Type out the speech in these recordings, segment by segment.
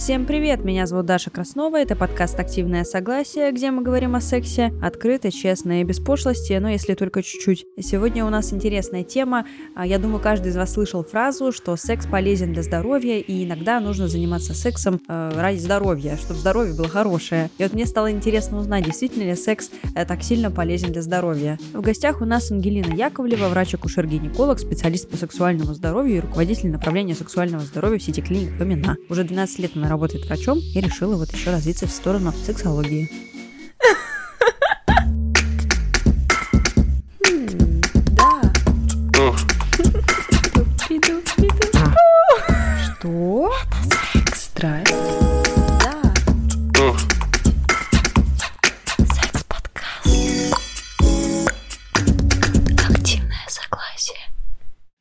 Всем привет, меня зовут Даша Краснова, это подкаст «Активное согласие», где мы говорим о сексе открыто, честно и без пошлости, но если только чуть-чуть. Сегодня у нас интересная тема. А, я думаю, каждый из вас слышал фразу, что секс полезен для здоровья, и иногда нужно заниматься сексом э, ради здоровья, чтобы здоровье было хорошее. И вот мне стало интересно узнать, действительно ли секс э, так сильно полезен для здоровья. В гостях у нас Ангелина Яковлева, врач-акушер-гинеколог, специалист по сексуальному здоровью и руководитель направления сексуального здоровья в сети клиник Помина. Уже 12 лет она работает врачом и решила вот еще развиться в сторону сексологии.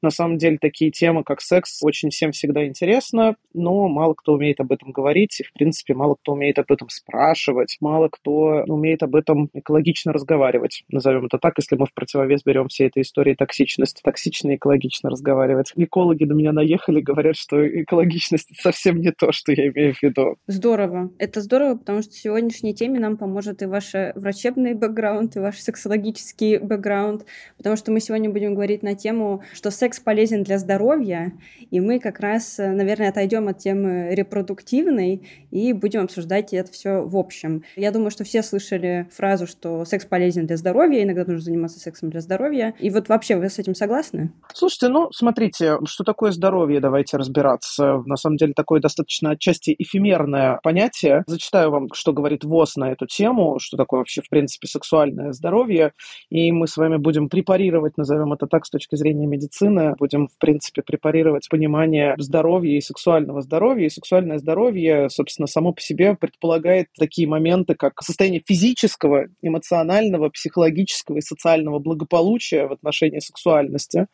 На самом деле такие темы, как секс, очень всем всегда интересно, но мало кто умеет об этом говорить, и, в принципе, мало кто умеет об этом спрашивать, мало кто умеет об этом экологично разговаривать, назовем это так, если мы в противовес берем все этой истории токсичности, токсично и экологично разговаривать. Экологи на меня наехали, говорят, что экологичность совсем не то, что я имею в виду. Здорово. Это здорово, потому что сегодняшней теме нам поможет и ваш врачебный бэкграунд, и ваш сексологический бэкграунд, потому что мы сегодня будем говорить на тему, что секс полезен для здоровья, и мы как раз, наверное, отойдем от темы репродуктивной и будем обсуждать это все в общем. Я думаю, что все слышали фразу, что секс полезен для здоровья, иногда нужно заниматься сексом для здоровья. И вот вообще вы с этим согласны? Слушайте, ну, смотрите, что такое здоровье, давайте разбираться. На самом деле, такое достаточно отчасти эфемерное понятие. Зачитаю вам, что говорит ВОЗ на эту тему, что такое вообще, в принципе, сексуальное здоровье. И мы с вами будем препарировать, назовем это так, с точки зрения медицины, будем, в принципе, препарировать понимание здоровья и сексуального здоровья. И сексуальное здоровье, собственно, само по себе предполагает такие моменты, как состояние физического, эмоционального, психологического и социального благополучия в отношении сексуальности.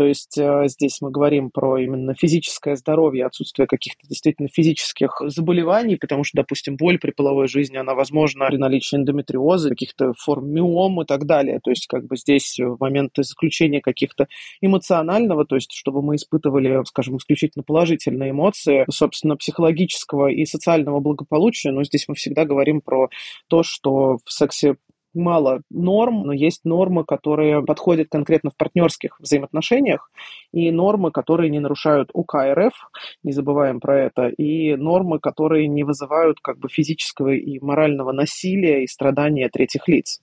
То есть э, здесь мы говорим про именно физическое здоровье, отсутствие каких-то действительно физических заболеваний, потому что, допустим, боль при половой жизни, она возможна при наличии эндометриоза, каких-то форм миом и так далее. То есть как бы здесь в момент заключения каких-то эмоционального, то есть чтобы мы испытывали, скажем, исключительно положительные эмоции, собственно, психологического и социального благополучия, но здесь мы всегда говорим про то, что в сексе мало норм, но есть нормы, которые подходят конкретно в партнерских взаимоотношениях, и нормы, которые не нарушают УК РФ, не забываем про это, и нормы, которые не вызывают как бы физического и морального насилия и страдания третьих лиц.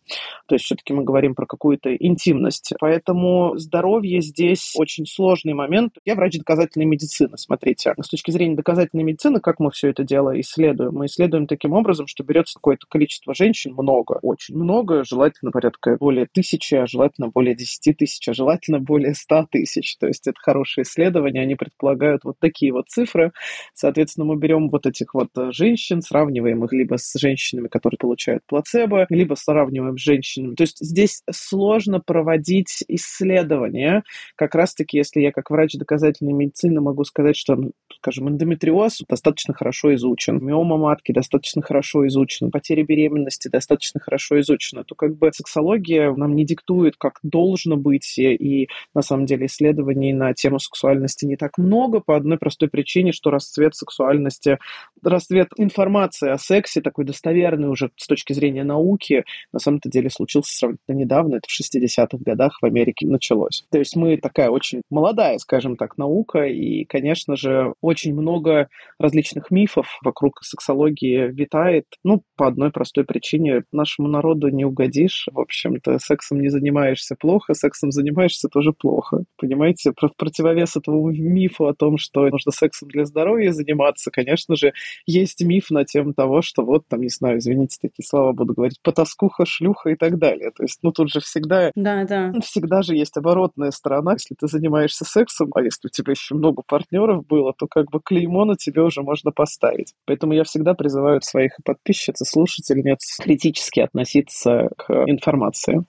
То есть все-таки мы говорим про какую-то интимность. Поэтому здоровье здесь очень сложный момент. Я врач доказательной медицины, смотрите. С точки зрения доказательной медицины, как мы все это дело исследуем? Мы исследуем таким образом, что берется какое-то количество женщин, много, очень много, много, желательно порядка более тысячи, а желательно более десяти тысяч, а желательно более ста тысяч. То есть это хорошие исследования, они предполагают вот такие вот цифры. Соответственно, мы берем вот этих вот э, женщин, сравниваем их либо с женщинами, которые получают плацебо, либо сравниваем с женщинами. То есть здесь сложно проводить исследования. Как раз-таки, если я как врач доказательной медицины могу сказать, что, скажем, эндометриоз достаточно хорошо изучен, миома матки достаточно хорошо изучен, потеря беременности достаточно хорошо изучена, точно, то как бы сексология нам не диктует, как должно быть, и на самом деле исследований на тему сексуальности не так много по одной простой причине, что расцвет сексуальности, расцвет информации о сексе, такой достоверный уже с точки зрения науки, на самом-то деле случился сравнительно недавно, это в 60-х годах в Америке началось. То есть мы такая очень молодая, скажем так, наука, и, конечно же, очень много различных мифов вокруг сексологии витает, ну, по одной простой причине. Нашему народу не угодишь. В общем-то, сексом не занимаешься плохо, сексом занимаешься тоже плохо. Понимаете, в противовес этому мифу о том, что нужно сексом для здоровья заниматься, конечно же, есть миф на тему того, что вот там, не знаю, извините, такие слова буду говорить, потаскуха, шлюха и так далее. То есть, ну, тут же всегда... Да, да. Всегда же есть оборотная сторона. Если ты занимаешься сексом, а если у тебя еще много партнеров было, то как бы клеймо на тебе уже можно поставить. Поэтому я всегда призываю своих подписчиц и слушательниц критически относиться относиться к информации.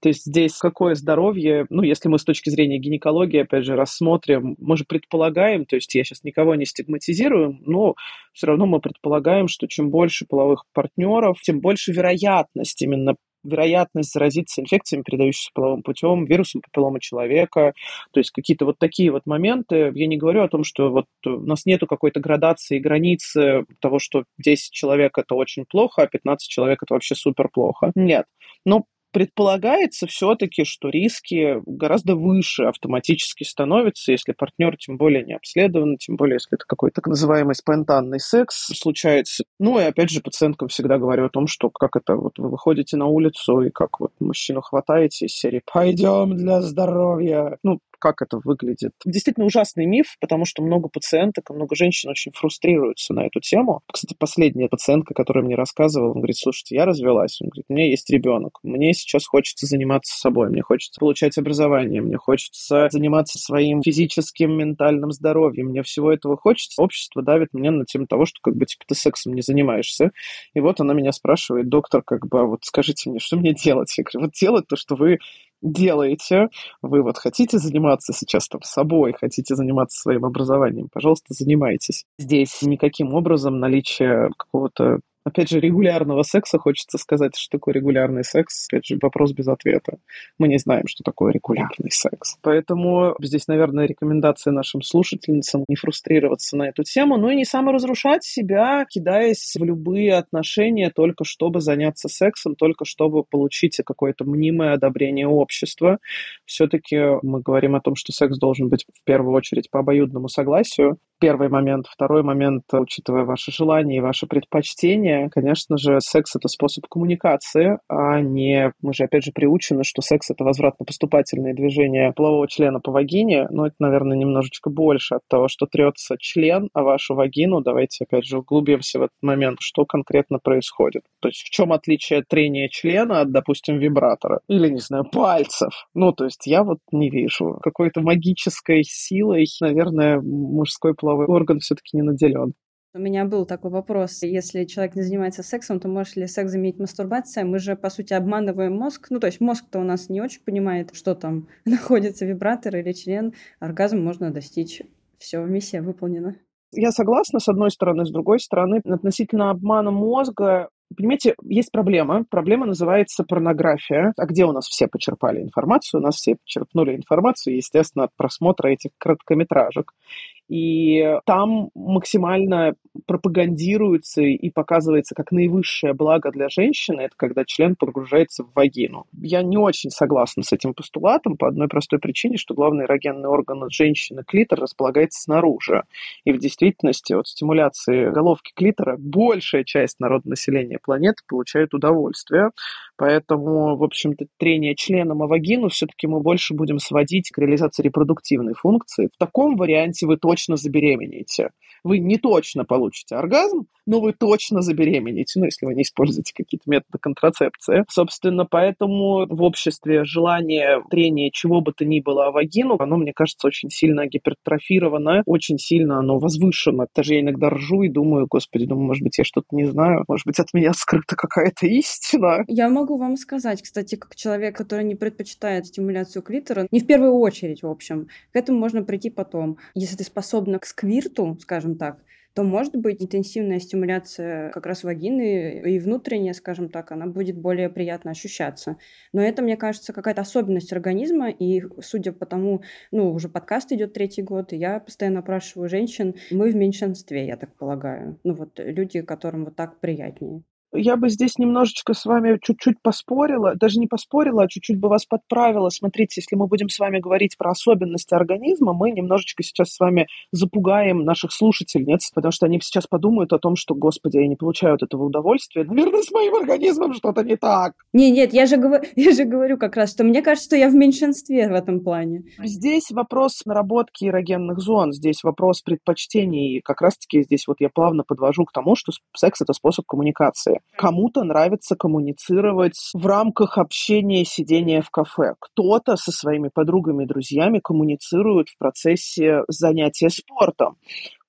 То есть здесь какое здоровье, ну, если мы с точки зрения гинекологии, опять же, рассмотрим, мы же предполагаем, то есть я сейчас никого не стигматизирую, но все равно мы предполагаем, что чем больше половых партнеров, тем больше вероятность именно вероятность заразиться инфекциями, передающимися половым путем, вирусом папиллома человека, то есть какие-то вот такие вот моменты. Я не говорю о том, что вот у нас нету какой-то градации, границы того, что 10 человек это очень плохо, а 15 человек это вообще супер плохо. Нет. Но предполагается все-таки, что риски гораздо выше автоматически становятся, если партнер тем более не обследован, тем более если это какой-то так называемый спонтанный секс случается. Ну и опять же пациенткам всегда говорю о том, что как это вот вы выходите на улицу и как вот мужчину хватаете из серии «пойдем для здоровья». Ну, как это выглядит. Действительно ужасный миф, потому что много пациенток много женщин очень фрустрируются на эту тему. Кстати, последняя пациентка, которая мне рассказывала, он говорит, слушайте, я развелась. Он говорит, у меня есть ребенок. Мне сейчас хочется заниматься собой, мне хочется получать образование, мне хочется заниматься своим физическим, ментальным здоровьем. Мне всего этого хочется. Общество давит мне на тему того, что как бы типа ты сексом не занимаешься. И вот она меня спрашивает, доктор, как бы, а вот скажите мне, что мне делать? Я говорю, вот делать то, что вы делаете, вы вот хотите заниматься сейчас там собой, хотите заниматься своим образованием, пожалуйста, занимайтесь. Здесь никаким образом наличие какого-то Опять же, регулярного секса, хочется сказать, что такое регулярный секс. Опять же, вопрос без ответа. Мы не знаем, что такое регулярный секс. Поэтому здесь, наверное, рекомендация нашим слушательницам не фрустрироваться на эту тему, но и не саморазрушать себя, кидаясь в любые отношения только чтобы заняться сексом, только чтобы получить какое-то мнимое одобрение общества. Все-таки мы говорим о том, что секс должен быть в первую очередь по обоюдному согласию, первый момент. Второй момент, учитывая ваши желания и ваши предпочтения, конечно же, секс — это способ коммуникации, а не... Мы же, опять же, приучены, что секс — это возвратно-поступательное движение полового члена по вагине, но это, наверное, немножечко больше от того, что трется член о вашу вагину. Давайте, опять же, углубимся в этот момент, что конкретно происходит. То есть в чем отличие трения члена от, допустим, вибратора? Или, не знаю, пальцев? Ну, то есть я вот не вижу какой-то магической силой, наверное, мужской половой орган все-таки не наделен. У меня был такой вопрос. Если человек не занимается сексом, то может ли секс заменить мастурбация? Мы же, по сути, обманываем мозг. Ну, то есть мозг-то у нас не очень понимает, что там находится вибратор или член. Оргазм можно достичь. Все, миссия выполнена. Я согласна, с одной стороны. С другой стороны, относительно обмана мозга, Понимаете, есть проблема. Проблема называется порнография. А где у нас все почерпали информацию? У нас все почерпнули информацию, естественно, от просмотра этих короткометражек. И там максимально пропагандируется и показывается как наивысшее благо для женщины, это когда член погружается в вагину. Я не очень согласна с этим постулатом по одной простой причине, что главный эрогенный орган женщины, клитор, располагается снаружи. И в действительности от стимуляции головки клитора большая часть народного населения планеты получает удовольствие. Поэтому, в общем-то, трение членом о вагину все-таки мы больше будем сводить к реализации репродуктивной функции. В таком варианте вы точно забеременеете. Вы не точно получите оргазм, но вы точно забеременеете, ну, если вы не используете какие-то методы контрацепции. Собственно, поэтому в обществе желание трения чего бы то ни было о вагину, оно, мне кажется, очень сильно гипертрофировано, очень сильно оно возвышено. Даже я иногда ржу и думаю, господи, думаю, может быть, я что-то не знаю, может быть, от меня скрыта какая-то истина. Я могу вам сказать, кстати, как человек, который не предпочитает стимуляцию клитора, не в первую очередь, в общем, к этому можно прийти потом. Если ты способна к сквирту, скажем так, то может быть интенсивная стимуляция как раз вагины и внутренняя, скажем так, она будет более приятно ощущаться. Но это, мне кажется, какая-то особенность организма, и судя по тому, ну, уже подкаст идет третий год, и я постоянно опрашиваю женщин, мы в меньшинстве, я так полагаю. Ну вот люди, которым вот так приятнее я бы здесь немножечко с вами чуть-чуть поспорила, даже не поспорила, а чуть-чуть бы вас подправила. Смотрите, если мы будем с вами говорить про особенности организма, мы немножечко сейчас с вами запугаем наших слушательниц, потому что они сейчас подумают о том, что, господи, я не получаю от этого удовольствия. Наверное, с моим организмом что-то не так. Не, нет, я же, говорю, я же говорю как раз, что мне кажется, что я в меньшинстве в этом плане. Здесь вопрос наработки эрогенных зон, здесь вопрос предпочтений. И как раз-таки здесь вот я плавно подвожу к тому, что секс – это способ коммуникации. Кому-то нравится коммуницировать в рамках общения, сидения в кафе. Кто-то со своими подругами и друзьями коммуницирует в процессе занятия спортом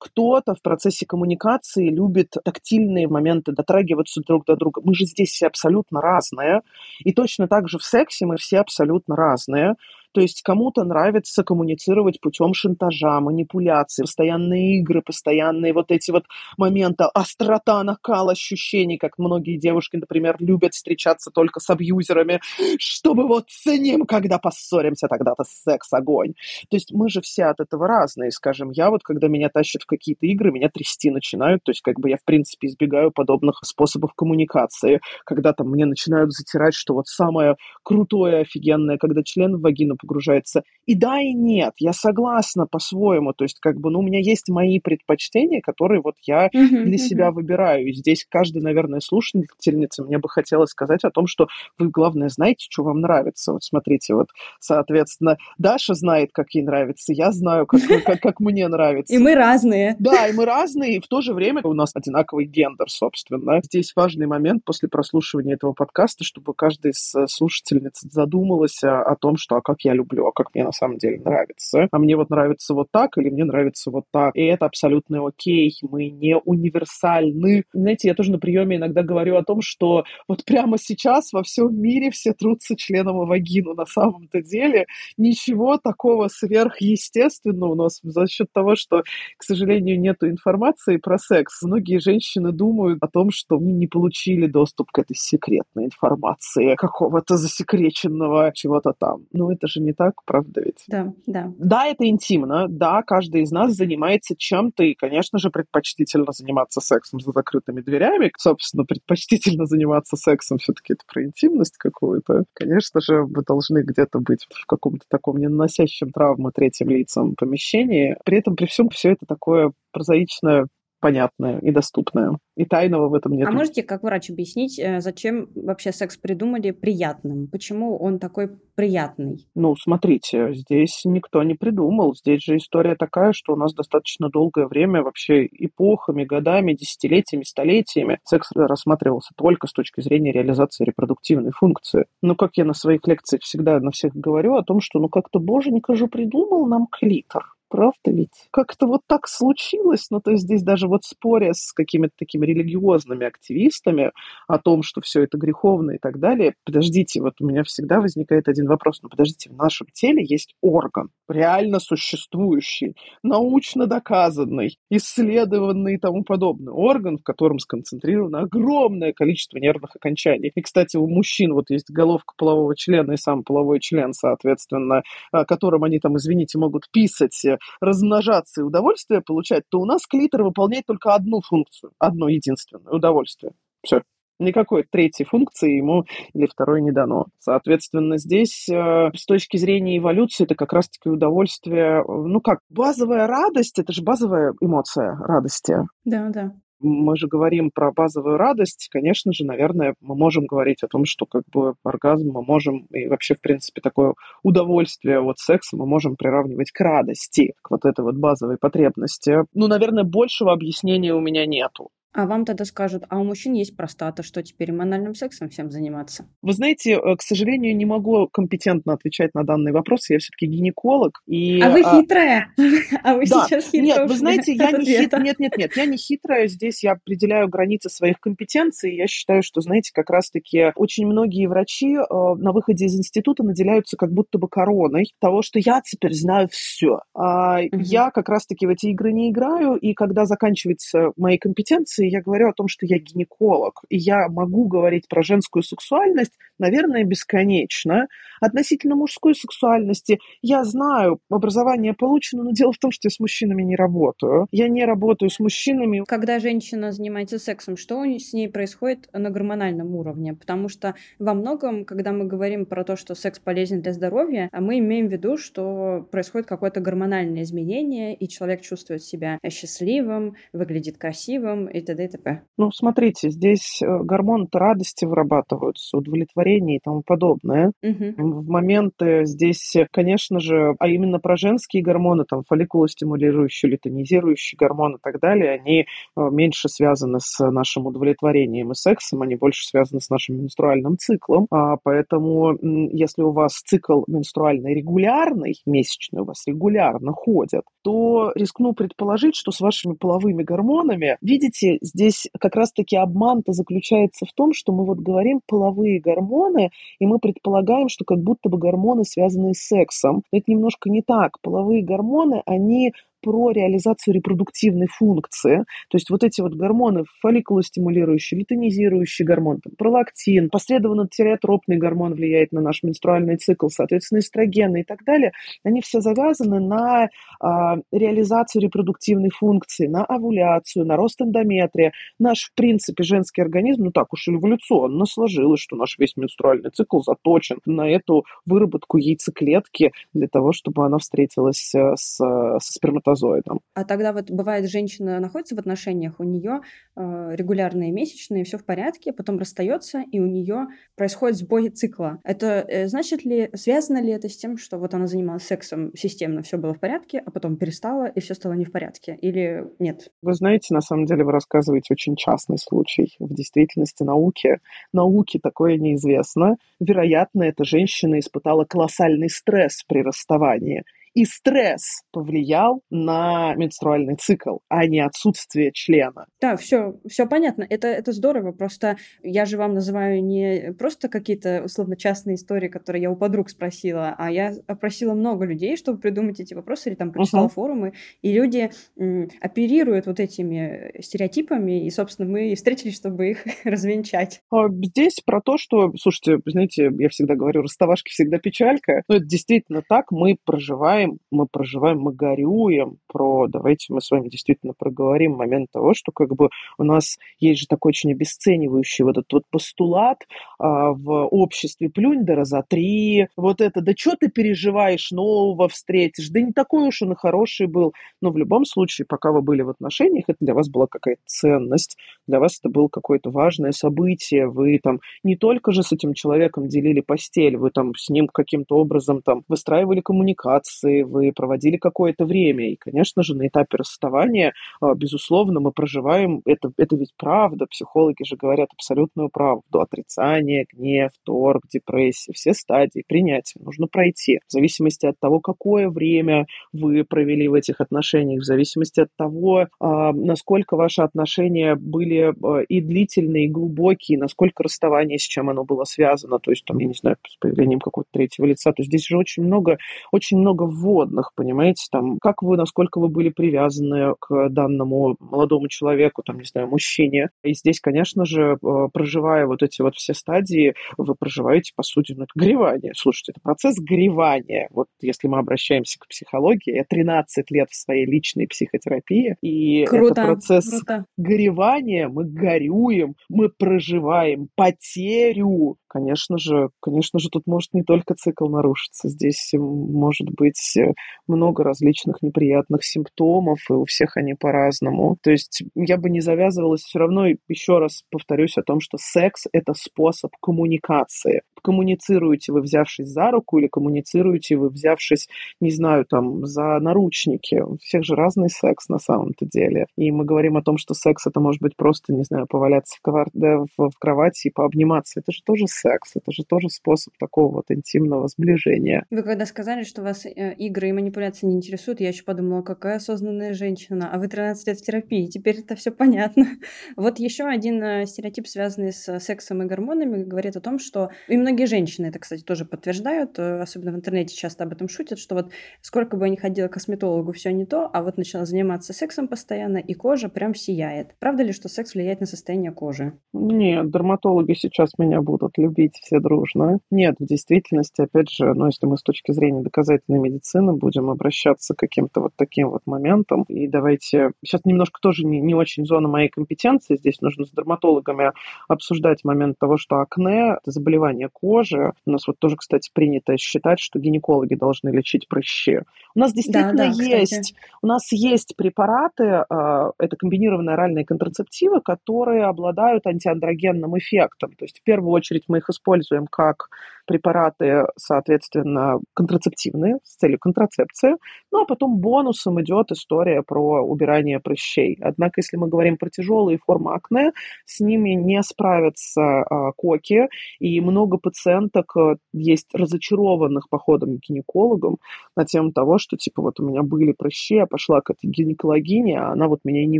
Кто-то в процессе коммуникации любит тактильные моменты, дотрагиваться друг до друга. Мы же здесь все абсолютно разные. И точно так же в сексе мы все абсолютно разные. То есть кому-то нравится коммуницировать путем шантажа, манипуляций, постоянные игры, постоянные вот эти вот моменты, острота, накал ощущений, как многие девушки, например, любят встречаться только с абьюзерами, чтобы вот ценим, когда поссоримся, тогда-то секс, огонь. То есть мы же все от этого разные, скажем. Я вот, когда меня тащат в какие-то игры, меня трясти начинают, то есть как бы я, в принципе, избегаю подобных способов коммуникации, когда там мне начинают затирать, что вот самое крутое, офигенное, когда член в вагину погружается. И да, и нет, я согласна по-своему. То есть, как бы, ну, у меня есть мои предпочтения, которые вот я для себя выбираю. И здесь каждый, наверное, слушательница мне бы хотелось сказать о том, что вы, главное, знаете, что вам нравится. Вот смотрите, вот, соответственно, Даша знает, как ей нравится, я знаю, как, как, как мне нравится. И мы разные. Да, и мы разные, и в то же время у нас одинаковый гендер, собственно. Здесь важный момент после прослушивания этого подкаста, чтобы каждый из э, слушательниц задумалась о, о том, что а как я люблю, а как мне на самом деле нравится. А мне вот нравится вот так или мне нравится вот так. И это абсолютно окей. Мы не универсальны. Знаете, я тоже на приеме иногда говорю о том, что вот прямо сейчас во всем мире все трутся членом и вагину. На самом-то деле ничего такого сверхъестественного у нас за счет того, что, к сожалению, нет информации про секс. Многие женщины думают о том, что мы не получили доступ к этой секретной информации, какого-то засекреченного чего-то там. Но это же не так, правда ведь? Да, да. Да, это интимно, да, каждый из нас занимается чем-то, и, конечно же, предпочтительно заниматься сексом за закрытыми дверями. Собственно, предпочтительно заниматься сексом все-таки это про интимность какую-то. Конечно же, вы должны где-то быть в каком-то таком не наносящем травмы третьим лицам помещении. При этом, при всем, все это такое прозаичное понятное и доступное. И тайного в этом нет. А можете, как врач, объяснить, э, зачем вообще секс придумали приятным? Почему он такой приятный? Ну, смотрите, здесь никто не придумал. Здесь же история такая, что у нас достаточно долгое время, вообще эпохами, годами, десятилетиями, столетиями секс рассматривался только с точки зрения реализации репродуктивной функции. Ну, как я на своих лекциях всегда на всех говорю о том, что ну как-то боженька же придумал нам клитор. Правда ведь? Как-то вот так случилось. Ну, то есть здесь даже вот споря с какими-то такими религиозными активистами о том, что все это греховно и так далее, подождите, вот у меня всегда возникает один вопрос. Ну, подождите, в нашем теле есть орган, реально существующий, научно доказанный, исследованный и тому подобное. Орган, в котором сконцентрировано огромное количество нервных окончаний. И, кстати, у мужчин вот есть головка полового члена и сам половой член, соответственно, которым они там, извините, могут писать размножаться и удовольствие получать, то у нас клитор выполняет только одну функцию, одно единственное удовольствие. Все. Никакой третьей функции ему или второй не дано. Соответственно, здесь э, с точки зрения эволюции это как раз-таки удовольствие, ну как, базовая радость, это же базовая эмоция радости. Да, да мы же говорим про базовую радость, конечно же, наверное, мы можем говорить о том, что как бы оргазм мы можем, и вообще, в принципе, такое удовольствие от секса мы можем приравнивать к радости, к вот этой вот базовой потребности. Ну, наверное, большего объяснения у меня нету. А вам тогда скажут, а у мужчин есть простата, что теперь эмональным сексом всем заниматься? Вы знаете, э, к сожалению, не могу компетентно отвечать на данный вопрос. Я все-таки гинеколог. И, а вы а, хитрая? А вы да. сейчас хитрая? Нет, вы знаете, я не хитрая. Нет, нет, нет, я не хитрая. Здесь я определяю границы своих компетенций. Я считаю, что, знаете, как раз-таки очень многие врачи э, на выходе из института наделяются как будто бы короной того, что я теперь знаю все. А угу. Я как раз-таки в эти игры не играю, и когда заканчиваются мои компетенции, лекции я говорю о том, что я гинеколог, и я могу говорить про женскую сексуальность, наверное, бесконечно. Относительно мужской сексуальности я знаю, образование получено, но дело в том, что я с мужчинами не работаю. Я не работаю с мужчинами. Когда женщина занимается сексом, что с ней происходит на гормональном уровне? Потому что во многом, когда мы говорим про то, что секс полезен для здоровья, мы имеем в виду, что происходит какое-то гормональное изменение, и человек чувствует себя счастливым, выглядит красивым и т.д. и т.п. Ну, смотрите, здесь э, гормоны радости вырабатываются, удовлетворение и тому подобное. Угу. В моменты здесь, конечно же, а именно про женские гормоны, там, фолликулостимулирующие, лютонизирующие гормоны и так далее, они э, меньше связаны с нашим удовлетворением и сексом, они больше связаны с нашим менструальным циклом. А, поэтому, если у вас цикл менструальный регулярный, месячный у вас регулярно ходят, то рискну предположить, что с вашими половыми гормонами, видите, здесь как раз-таки обман-то заключается в том, что мы вот говорим половые гормоны, и мы предполагаем, что как будто бы гормоны связаны с сексом. Но это немножко не так. Половые гормоны, они про реализацию репродуктивной функции. То есть вот эти вот гормоны, фолликулостимулирующий, лютонизирующий гормон, там, пролактин, посредованно тиреотропный гормон влияет на наш менструальный цикл, соответственно, эстрогены и так далее, они все завязаны на а, реализацию репродуктивной функции, на овуляцию, на рост эндометрия. Наш, в принципе, женский организм, ну так уж эволюционно сложилось, что наш весь менструальный цикл заточен на эту выработку яйцеклетки для того, чтобы она встретилась э, с, со сперматозоидом сперматозоидом. А тогда вот бывает, женщина находится в отношениях, у нее э, регулярные месячные, все в порядке, потом расстается, и у нее происходит сбой цикла. Это э, значит ли, связано ли это с тем, что вот она занималась сексом системно, все было в порядке, а потом перестала, и все стало не в порядке? Или нет? Вы знаете, на самом деле вы рассказываете очень частный случай. В действительности науке, науке такое неизвестно. Вероятно, эта женщина испытала колоссальный стресс при расставании и стресс повлиял на менструальный цикл, а не отсутствие члена. Да, все, все понятно. Это, это здорово. Просто я же вам называю не просто какие-то условно частные истории, которые я у подруг спросила, а я опросила много людей, чтобы придумать эти вопросы, или там прочитала uh-huh. форумы, и люди м, оперируют вот этими стереотипами, и, собственно, мы встретились, чтобы их развенчать. А здесь про то, что, слушайте, знаете, я всегда говорю, расставашки всегда печалька, но это действительно так, мы проживаем проживаем, мы проживаем, мы горюем про, давайте мы с вами действительно проговорим момент того, что как бы у нас есть же такой очень обесценивающий вот этот вот постулат а, в обществе плюнь да раза три, вот это, да что ты переживаешь, нового встретишь, да не такой уж он и хороший был, но в любом случае, пока вы были в отношениях, это для вас была какая-то ценность, для вас это было какое-то важное событие, вы там не только же с этим человеком делили постель, вы там с ним каким-то образом там выстраивали коммуникации, вы, вы проводили какое-то время. И, конечно же, на этапе расставания, а, безусловно, мы проживаем, это, это ведь правда, психологи же говорят абсолютную правду. Отрицание, гнев, торг, депрессия, все стадии принятия нужно пройти. В зависимости от того, какое время вы провели в этих отношениях, в зависимости от того, а, насколько ваши отношения были а, и длительные, и глубокие, насколько расставание, с чем оно было связано, то есть, там, я не знаю, с появлением какого-то третьего лица. То есть здесь же очень много, очень много вводных, понимаете, там, как вы, насколько вы были привязаны к данному молодому человеку, там, не знаю, мужчине. И здесь, конечно же, э, проживая вот эти вот все стадии, вы проживаете, по сути, ну, это горевание. Слушайте, это процесс горевания. Вот если мы обращаемся к психологии, я 13 лет в своей личной психотерапии, и круто, это процесс круто. горевания, мы горюем, мы проживаем потерю, конечно же, конечно же, тут может не только цикл нарушиться, здесь может быть э, много различных неприятных симптомов, и у всех они по-разному. То есть я бы не завязывалась все равно, еще раз повторюсь о том, что секс – это способ коммуникации. Коммуницируете вы, взявшись за руку, или коммуницируете вы, взявшись, не знаю, там, за наручники. У всех же разный секс на самом-то деле. И мы говорим о том, что секс – это может быть просто, не знаю, поваляться в, ковар... да, в, кровати и пообниматься. Это же тоже секс, это же тоже способ такого вот интимного сближения. Вы когда сказали, что вас э, игры и манипуляции не интересуют, я еще подумала, какая осознанная женщина, а вы 13 лет в терапии, теперь это все понятно. Вот еще один э, стереотип, связанный с сексом и гормонами, говорит о том, что и многие женщины это, кстати, тоже подтверждают, э, особенно в интернете часто об этом шутят, что вот сколько бы я ни ходила к косметологу, все не то, а вот начала заниматься сексом постоянно, и кожа прям сияет. Правда ли, что секс влияет на состояние кожи? Нет, дерматологи сейчас меня будут любить все дружно. Нет, в действительности, опять же, ну, если мы с точки зрения доказательной медицины будем обращаться к каким-то вот таким вот моментам, и давайте... Сейчас немножко тоже не, не очень зона моей компетенции, здесь нужно с дерматологами обсуждать момент того, что акне – это заболевание кожи. У нас вот тоже, кстати, принято считать, что гинекологи должны лечить прыщи. У нас действительно да, да, есть, кстати. у нас есть препараты, а, это комбинированные оральные контрацептивы, которые обладают антиандрогенным эффектом. То есть в первую очередь мы их используем как препараты, соответственно, контрацептивные с целью контрацепции. Ну а потом бонусом идет история про убирание прыщей. Однако, если мы говорим про тяжелые формы акне, с ними не справятся а, коки, и много пациенток а, есть разочарованных походом к гинекологам на тему того, что типа вот у меня были прыщи, я пошла к этой гинекологине, а она вот меня и не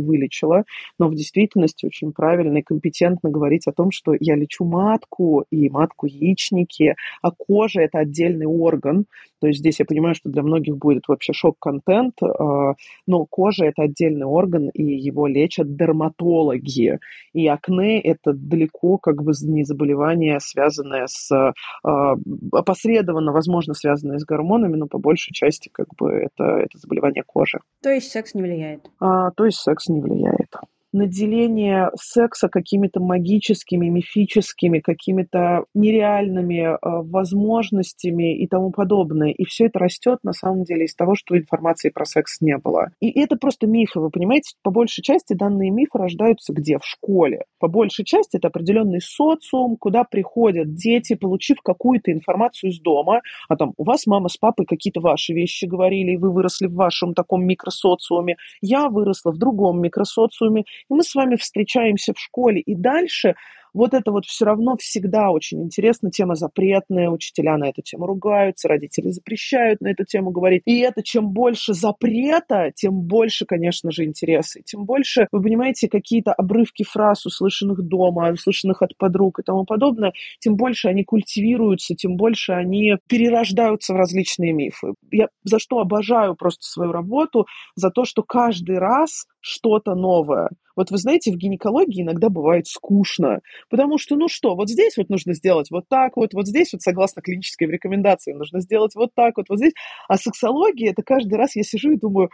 вылечила. Но в действительности очень правильно и компетентно говорить о том, что я лечу матку и матку яичники, а кожа – это отдельный орган. То есть здесь я понимаю, что для многих будет вообще шок-контент, а, но кожа – это отдельный орган, и его лечат дерматологи. И акне – это далеко как бы не заболевание, связанное с а, опосредованно, возможно, связанное с гормонами, но по большей части как бы это, это заболевание кожи. То есть секс не влияет? А, то есть секс не влияет наделение секса какими-то магическими, мифическими, какими-то нереальными э, возможностями и тому подобное. И все это растет на самом деле из того, что информации про секс не было. И это просто мифы, вы понимаете? По большей части данные мифы рождаются где? В школе. По большей части это определенный социум, куда приходят дети, получив какую-то информацию из дома, а там у вас мама с папой какие-то ваши вещи говорили, и вы выросли в вашем таком микросоциуме, я выросла в другом микросоциуме, и мы с вами встречаемся в школе. И дальше вот это вот все равно всегда очень интересно. Тема запретная, учителя на эту тему ругаются, родители запрещают на эту тему говорить. И это чем больше запрета, тем больше, конечно же, интереса. И тем больше, вы понимаете, какие-то обрывки фраз, услышанных дома, услышанных от подруг и тому подобное, тем больше они культивируются, тем больше они перерождаются в различные мифы. Я за что обожаю просто свою работу, за то, что каждый раз что-то новое. Вот вы знаете, в гинекологии иногда бывает скучно, потому что, ну что, вот здесь вот нужно сделать вот так вот, вот здесь вот согласно клинической рекомендации нужно сделать вот так вот, вот здесь. А сексология, это каждый раз я сижу и думаю,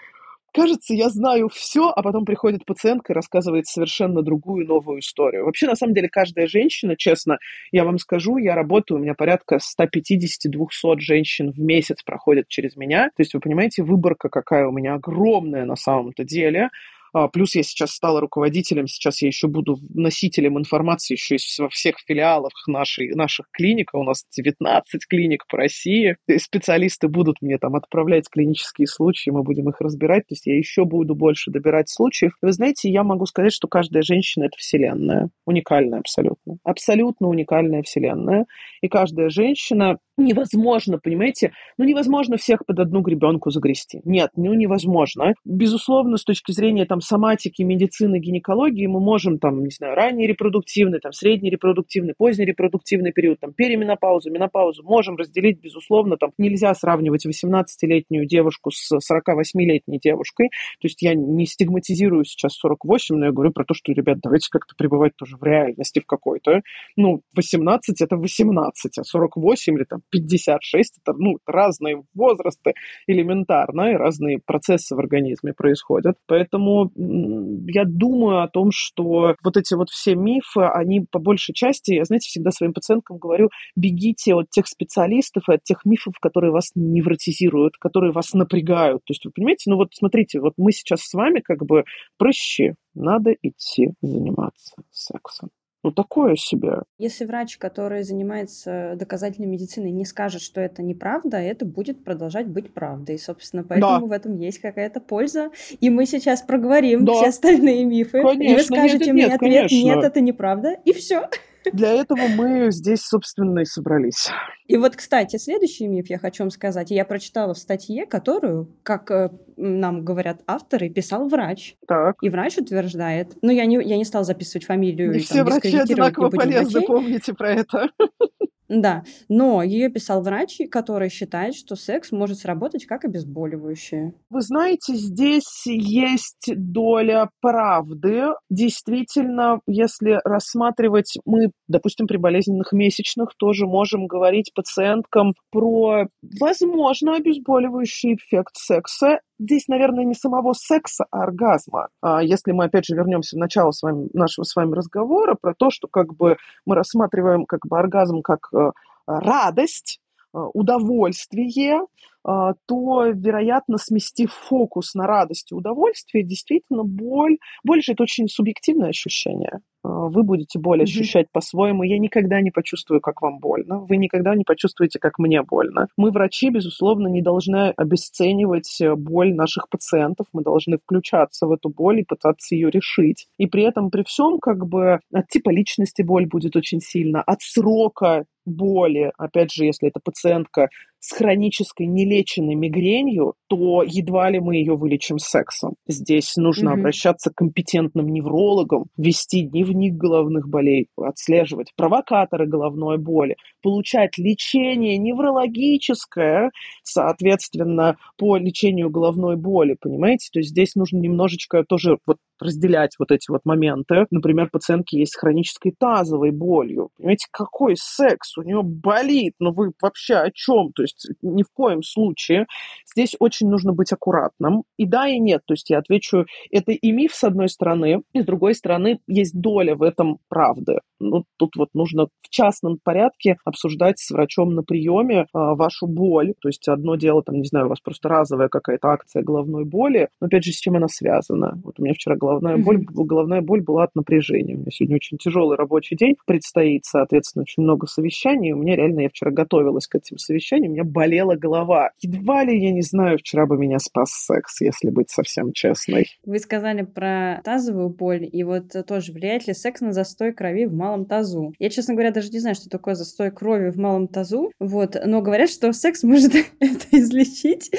кажется, я знаю все, а потом приходит пациентка и рассказывает совершенно другую новую историю. Вообще, на самом деле, каждая женщина, честно, я вам скажу, я работаю, у меня порядка 150-200 женщин в месяц проходят через меня. То есть, вы понимаете, выборка какая у меня огромная на самом-то деле. А, плюс я сейчас стала руководителем, сейчас я еще буду носителем информации еще во всех филиалах нашей, наших клиник. У нас 19 клиник по России. Специалисты будут мне там отправлять клинические случаи, мы будем их разбирать. То есть я еще буду больше добирать случаев. Вы знаете, я могу сказать, что каждая женщина – это вселенная. Уникальная абсолютно. Абсолютно уникальная вселенная. И каждая женщина невозможно, понимаете? Ну, невозможно всех под одну гребенку загрести. Нет, ну, невозможно. Безусловно, с точки зрения там соматики, медицины, гинекологии мы можем там, не знаю, ранний репродуктивный, там, средний репродуктивный, поздний репродуктивный период, там, переменопаузу, менопаузу можем разделить, безусловно, там, нельзя сравнивать 18-летнюю девушку с 48-летней девушкой. То есть я не стигматизирую сейчас 48, но я говорю про то, что, ребят, давайте как-то пребывать тоже в реальности в какой-то. Ну, 18 это 18, а 48 или там 56, это ну, разные возрасты элементарно, и разные процессы в организме происходят. Поэтому я думаю о том, что вот эти вот все мифы, они по большей части, я, знаете, всегда своим пациенткам говорю, бегите от тех специалистов и от тех мифов, которые вас невротизируют, которые вас напрягают. То есть, вы понимаете, ну вот смотрите, вот мы сейчас с вами как бы проще, надо идти заниматься сексом. Ну, такое себе. Если врач, который занимается доказательной медициной, не скажет, что это неправда, это будет продолжать быть правдой. И, собственно, поэтому да. в этом есть какая-то польза. И мы сейчас проговорим да. все остальные мифы. Конечно, и вы скажете нет, мне нет, ответ, конечно. нет, это неправда. И все. Для этого мы здесь, собственно, и собрались. И вот, кстати, следующий миф я хочу вам сказать. Я прочитала в статье, которую, как э, нам говорят авторы, писал врач. Так. И врач утверждает... Ну, я не, я не стала записывать фамилию. Не все врачи одинаково полезны, помните про это. Да, но ее писал врач, который считает, что секс может сработать как обезболивающее. Вы знаете, здесь есть доля правды. Действительно, если рассматривать, мы, допустим, при болезненных месячных тоже можем говорить пациенткам про, возможно, обезболивающий эффект секса здесь, наверное, не самого секса, а оргазма. А если мы, опять же, вернемся в начало с вами, нашего с вами разговора про то, что как бы мы рассматриваем как бы оргазм как э, радость, удовольствие, то, вероятно, сместив фокус на радость и удовольствие, действительно боль, боль же это очень субъективное ощущение. А, вы будете боль ощущать mm-hmm. по-своему. Я никогда не почувствую, как вам больно. Вы никогда не почувствуете, как мне больно. Мы, врачи, безусловно, не должны обесценивать э, боль наших пациентов. Мы должны включаться в эту боль и пытаться ее решить. И при этом, при всем, как бы от типа личности боль будет очень сильно, от срока боли, опять же, если это пациентка с хронической нелеченной мигренью, то едва ли мы ее вылечим сексом. Здесь нужно mm-hmm. обращаться к компетентным неврологам, вести дневник головных болей, отслеживать провокаторы головной боли, получать лечение неврологическое, соответственно, по лечению головной боли, понимаете? То есть здесь нужно немножечко тоже вот разделять вот эти вот моменты. Например, пациентки есть с хронической тазовой болью. Понимаете, какой секс? У нее болит. Ну вы вообще о чем? То есть ни в коем случае. Здесь очень нужно быть аккуратным. И да, и нет. То есть я отвечу, это и миф с одной стороны, и с другой стороны есть доля в этом правды. Ну, тут вот нужно в частном порядке обсуждать с врачом на приеме а, вашу боль. То есть одно дело, там, не знаю, у вас просто разовая какая-то акция головной боли, но опять же, с чем она связана? Вот у меня вчера головная mm-hmm. боль, головная боль была от напряжения. У меня сегодня очень тяжелый рабочий день предстоит, соответственно, очень много совещаний. У меня реально, я вчера готовилась к этим совещаниям, у меня болела голова. Едва ли, я не знаю, вчера бы меня спас секс, если быть совсем честной. Вы сказали про тазовую боль, и вот тоже влияет ли секс на застой крови в малом тазу? Я, честно говоря, даже не знаю, что такое застой крови в малом тазу, вот, но говорят, что секс может это излечить,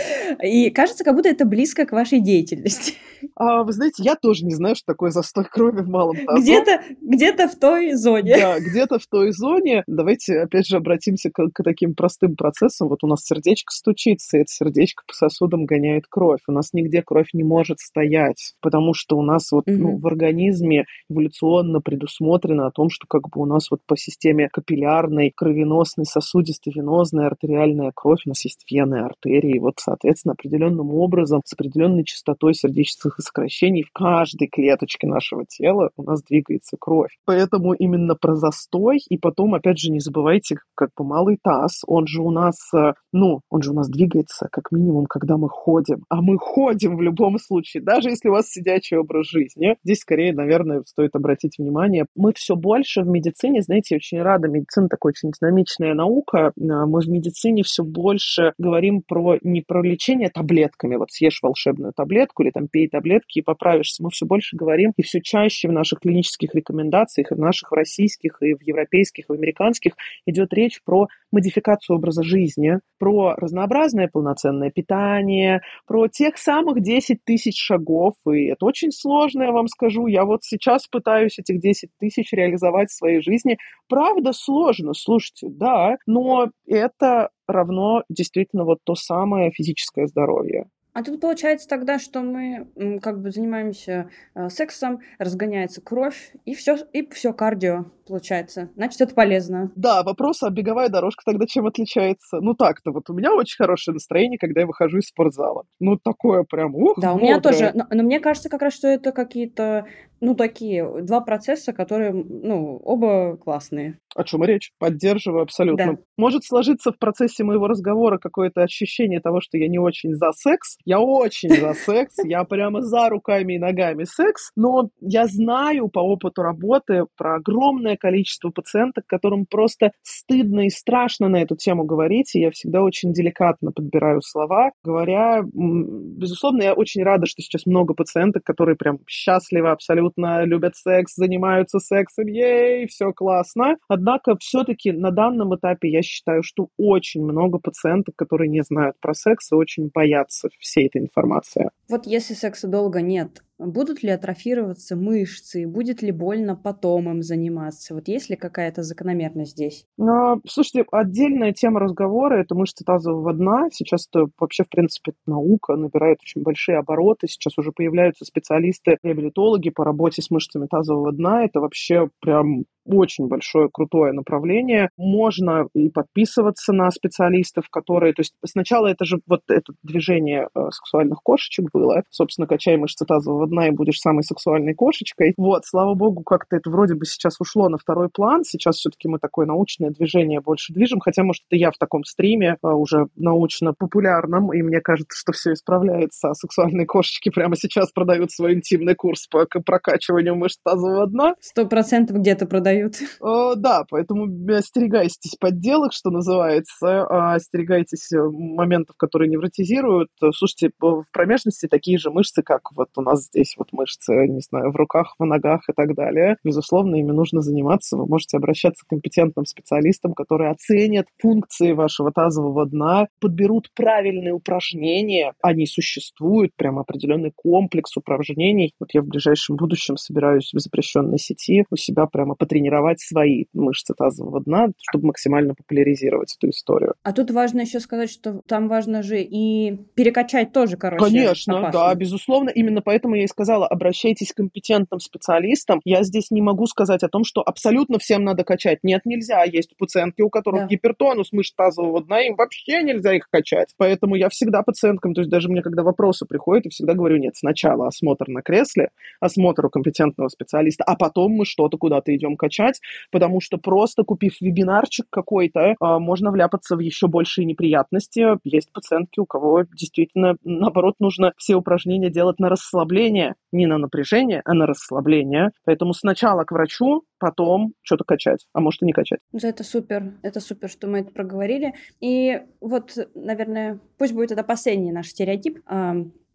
и кажется, как будто это близко к вашей деятельности. А, вы знаете, я тоже не знаю, что такое застой крови в малом тазу. Где-то где в той зоне. Да, где-то в той зоне. Давайте, опять же, обратимся к, к таким простым процессам. Вот у нас сердечко стучится, и это сердечко по сосудам гоняет кровь. У нас нигде кровь не может стоять, потому что у нас вот угу. ну, в организме эволюционно предусмотрено о том, что как бы у нас вот по системе капиллярной, кровеносной, сосудистой, венозной, артериальная кровь, у нас есть вены, артерии, вот, соответственно, определенным образом, с определенной частотой сердечных сокращений в каждой клеточке нашего тела у нас двигается кровь. Поэтому именно про застой, и потом, опять же, не забывайте, как бы малый таз, он же у нас, э, ну, он же у нас двигается, как минимум, когда мы ходим. А мы ходим в любом случае, даже если у вас сидячий образ жизни. Здесь, скорее, наверное, стоит обратить внимание, мы все больше в медицине, знаете, очень рада, медицина такая очень динамичная наука, а мы в медицине все больше говорим про не про лечение таблетками, вот съешь волшебную таблетку или там пей таблетки и поправишься. Мы все больше говорим и все чаще в наших клинических рекомендациях, и в наших российских, и в европейских, и в американских идет речь про модификацию образа жизни, про разнообразное полноценное питание, про тех самых 10 тысяч шагов. И это очень сложно, я вам скажу. Я вот сейчас пытаюсь этих 10 тысяч реализовать в своей жизни. Правда, сложно, слушайте, да, но это равно действительно вот то самое физическое здоровье. А тут получается тогда, что мы как бы занимаемся э, сексом, разгоняется кровь, и все, и все кардио получается. Значит, это полезно. Да, вопрос, а беговая дорожка тогда чем отличается? Ну так-то, вот у меня очень хорошее настроение, когда я выхожу из спортзала. Ну такое прям, ух, Да, у меня тоже, но, но мне кажется как раз, что это какие-то, ну такие, два процесса, которые, ну, оба классные. О чем речь? Поддерживаю абсолютно. Да. Может сложиться в процессе моего разговора какое-то ощущение того, что я не очень за секс. Я очень за секс, я прямо за руками и ногами секс, но я знаю по опыту работы про огромное количество пациенток, которым просто стыдно и страшно на эту тему говорить, и я всегда очень деликатно подбираю слова, говоря, безусловно, я очень рада, что сейчас много пациенток, которые прям счастливы, абсолютно любят секс, занимаются сексом, ей, все классно. Однако все-таки на данном этапе я считаю, что очень много пациенток, которые не знают про секс и очень боятся всей этой информации. Вот если секса долго нет, Будут ли атрофироваться мышцы? Будет ли больно потом им заниматься? Вот есть ли какая-то закономерность здесь? А, слушайте, отдельная тема разговора – это мышцы тазового дна. Сейчас это вообще, в принципе, наука набирает очень большие обороты. Сейчас уже появляются специалисты, реабилитологи по работе с мышцами тазового дна. Это вообще прям очень большое, крутое направление. Можно и подписываться на специалистов, которые... То есть сначала это же вот это движение э, сексуальных кошечек было. Собственно, качай мышцы тазового дна и будешь самой сексуальной кошечкой. Вот, слава богу, как-то это вроде бы сейчас ушло на второй план. Сейчас все-таки мы такое научное движение больше движем, хотя, может, это я в таком стриме э, уже научно-популярном, и мне кажется, что все исправляется, а сексуальные кошечки прямо сейчас продают свой интимный курс по прокачиванию мышц тазового дна. Сто процентов где-то продают. Э, да, поэтому остерегайтесь подделок, что называется, остерегайтесь моментов, которые невротизируют. Слушайте, в промежности такие же мышцы, как вот у нас здесь вот мышцы, не знаю, в руках, в ногах и так далее. Безусловно, ими нужно заниматься. Вы можете обращаться к компетентным специалистам, которые оценят функции вашего тазового дна, подберут правильные упражнения. Они существуют, прям определенный комплекс упражнений. Вот я в ближайшем будущем собираюсь в запрещенной сети у себя прямо потренировать свои мышцы тазового дна, чтобы максимально популяризировать эту историю. А тут важно еще сказать, что там важно же и перекачать тоже, короче. Конечно, опасно. да, безусловно. Именно поэтому я сказала, обращайтесь к компетентным специалистам. Я здесь не могу сказать о том, что абсолютно всем надо качать. Нет, нельзя. Есть пациентки, у которых да. гипертонус мышц тазового дна, им вообще нельзя их качать. Поэтому я всегда пациенткам, то есть даже мне, когда вопросы приходят, я всегда говорю, нет, сначала осмотр на кресле, осмотр у компетентного специалиста, а потом мы что-то куда-то идем качать, потому что просто купив вебинарчик какой-то, а, можно вляпаться в еще большие неприятности. Есть пациентки, у кого действительно, наоборот, нужно все упражнения делать на расслабление, не на напряжение, а на расслабление. Поэтому сначала к врачу, потом что-то качать, а может и не качать. Это супер, это супер, что мы это проговорили. И вот, наверное, пусть будет это последний наш стереотип.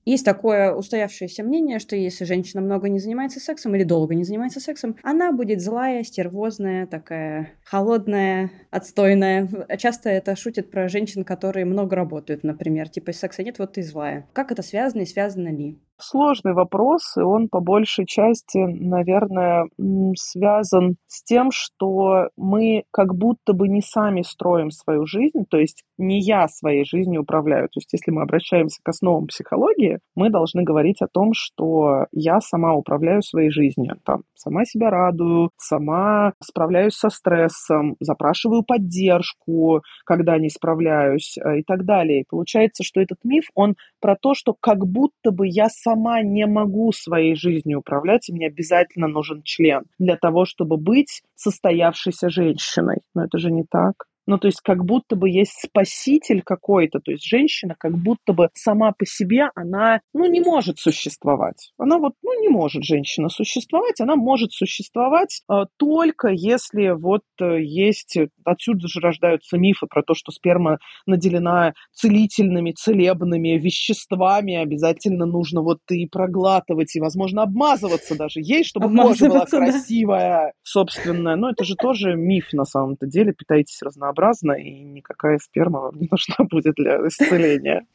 Есть такое устоявшееся мнение, что если женщина много не занимается сексом или долго не занимается сексом, она будет злая, стервозная, такая холодная, отстойная. Часто это шутят про женщин, которые много работают, например. Типа, секса нет, вот ты злая. Как это связано и связано ли? Сложный вопрос, и он по большей части, наверное, связан с тем, что мы как будто бы не сами строим свою жизнь, то есть не я своей жизнью управляю. То есть если мы обращаемся к основам психологии, мы должны говорить о том, что я сама управляю своей жизнью. Там, сама себя радую, сама справляюсь со стрессом, запрашиваю поддержку, когда не справляюсь э, и так далее. И получается, что этот миф, он про то, что как будто бы я сама не могу своей жизнью управлять, и мне обязательно нужен член для того, чтобы быть состоявшейся женщиной. Но это же не так. Ну, то есть как будто бы есть спаситель какой-то, то есть женщина как будто бы сама по себе, она, ну, не может существовать. Она вот, ну, не может женщина существовать, она может существовать э, только если вот э, есть, отсюда же рождаются мифы про то, что сперма наделена целительными, целебными веществами, обязательно нужно вот и проглатывать, и, возможно, обмазываться даже ей, чтобы кожа была красивая, да. собственная. Но это же тоже миф на самом-то деле, питайтесь разнообразием разнообразно, и никакая сперма вам не нужна будет для исцеления.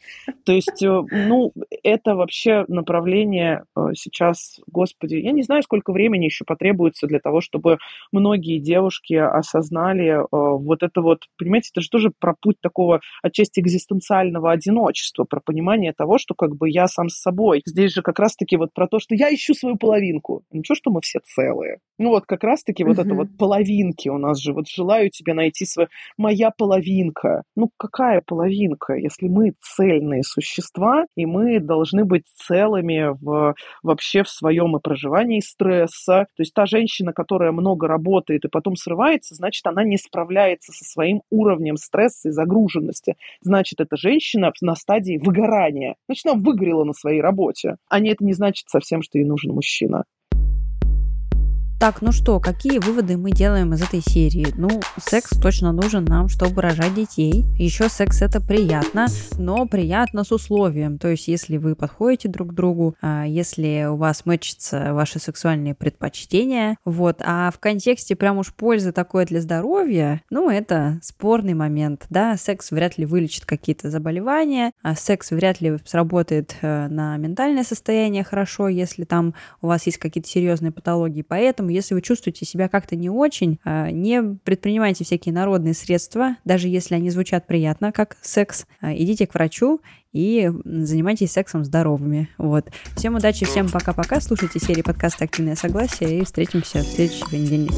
То есть, э, ну, это вообще направление э, сейчас, господи, я не знаю, сколько времени еще потребуется для того, чтобы многие девушки осознали э, вот это вот, понимаете, это же тоже про путь такого отчасти экзистенциального одиночества, про понимание того, что как бы я сам с собой. Здесь же как раз-таки вот про то, что я ищу свою половинку. Ничего, что мы все целые. Ну вот как раз-таки вот это вот половинки у нас же, вот желаю тебе найти свою моя половинка. Ну, какая половинка, если мы цельные существа, и мы должны быть целыми в, вообще в своем и проживании стресса. То есть та женщина, которая много работает и потом срывается, значит, она не справляется со своим уровнем стресса и загруженности. Значит, эта женщина на стадии выгорания. Значит, она выгорела на своей работе. А не это не значит совсем, что ей нужен мужчина. Так, ну что, какие выводы мы делаем из этой серии? Ну, секс точно нужен нам, чтобы рожать детей. Еще секс это приятно, но приятно с условием. То есть, если вы подходите друг к другу, а, если у вас мэчатся ваши сексуальные предпочтения, вот, а в контексте прям уж пользы такое для здоровья, ну, это спорный момент, да, секс вряд ли вылечит какие-то заболевания, а секс вряд ли сработает э, на ментальное состояние хорошо, если там у вас есть какие-то серьезные патологии, поэтому если вы чувствуете себя как-то не очень, а, не предпринимайте всякие народные средства, даже если они звучат приятно, как секс. А, идите к врачу и занимайтесь сексом здоровыми. Вот. Всем удачи, всем пока-пока. Слушайте серии подкаста «Активное согласие» и встретимся в следующий понедельник.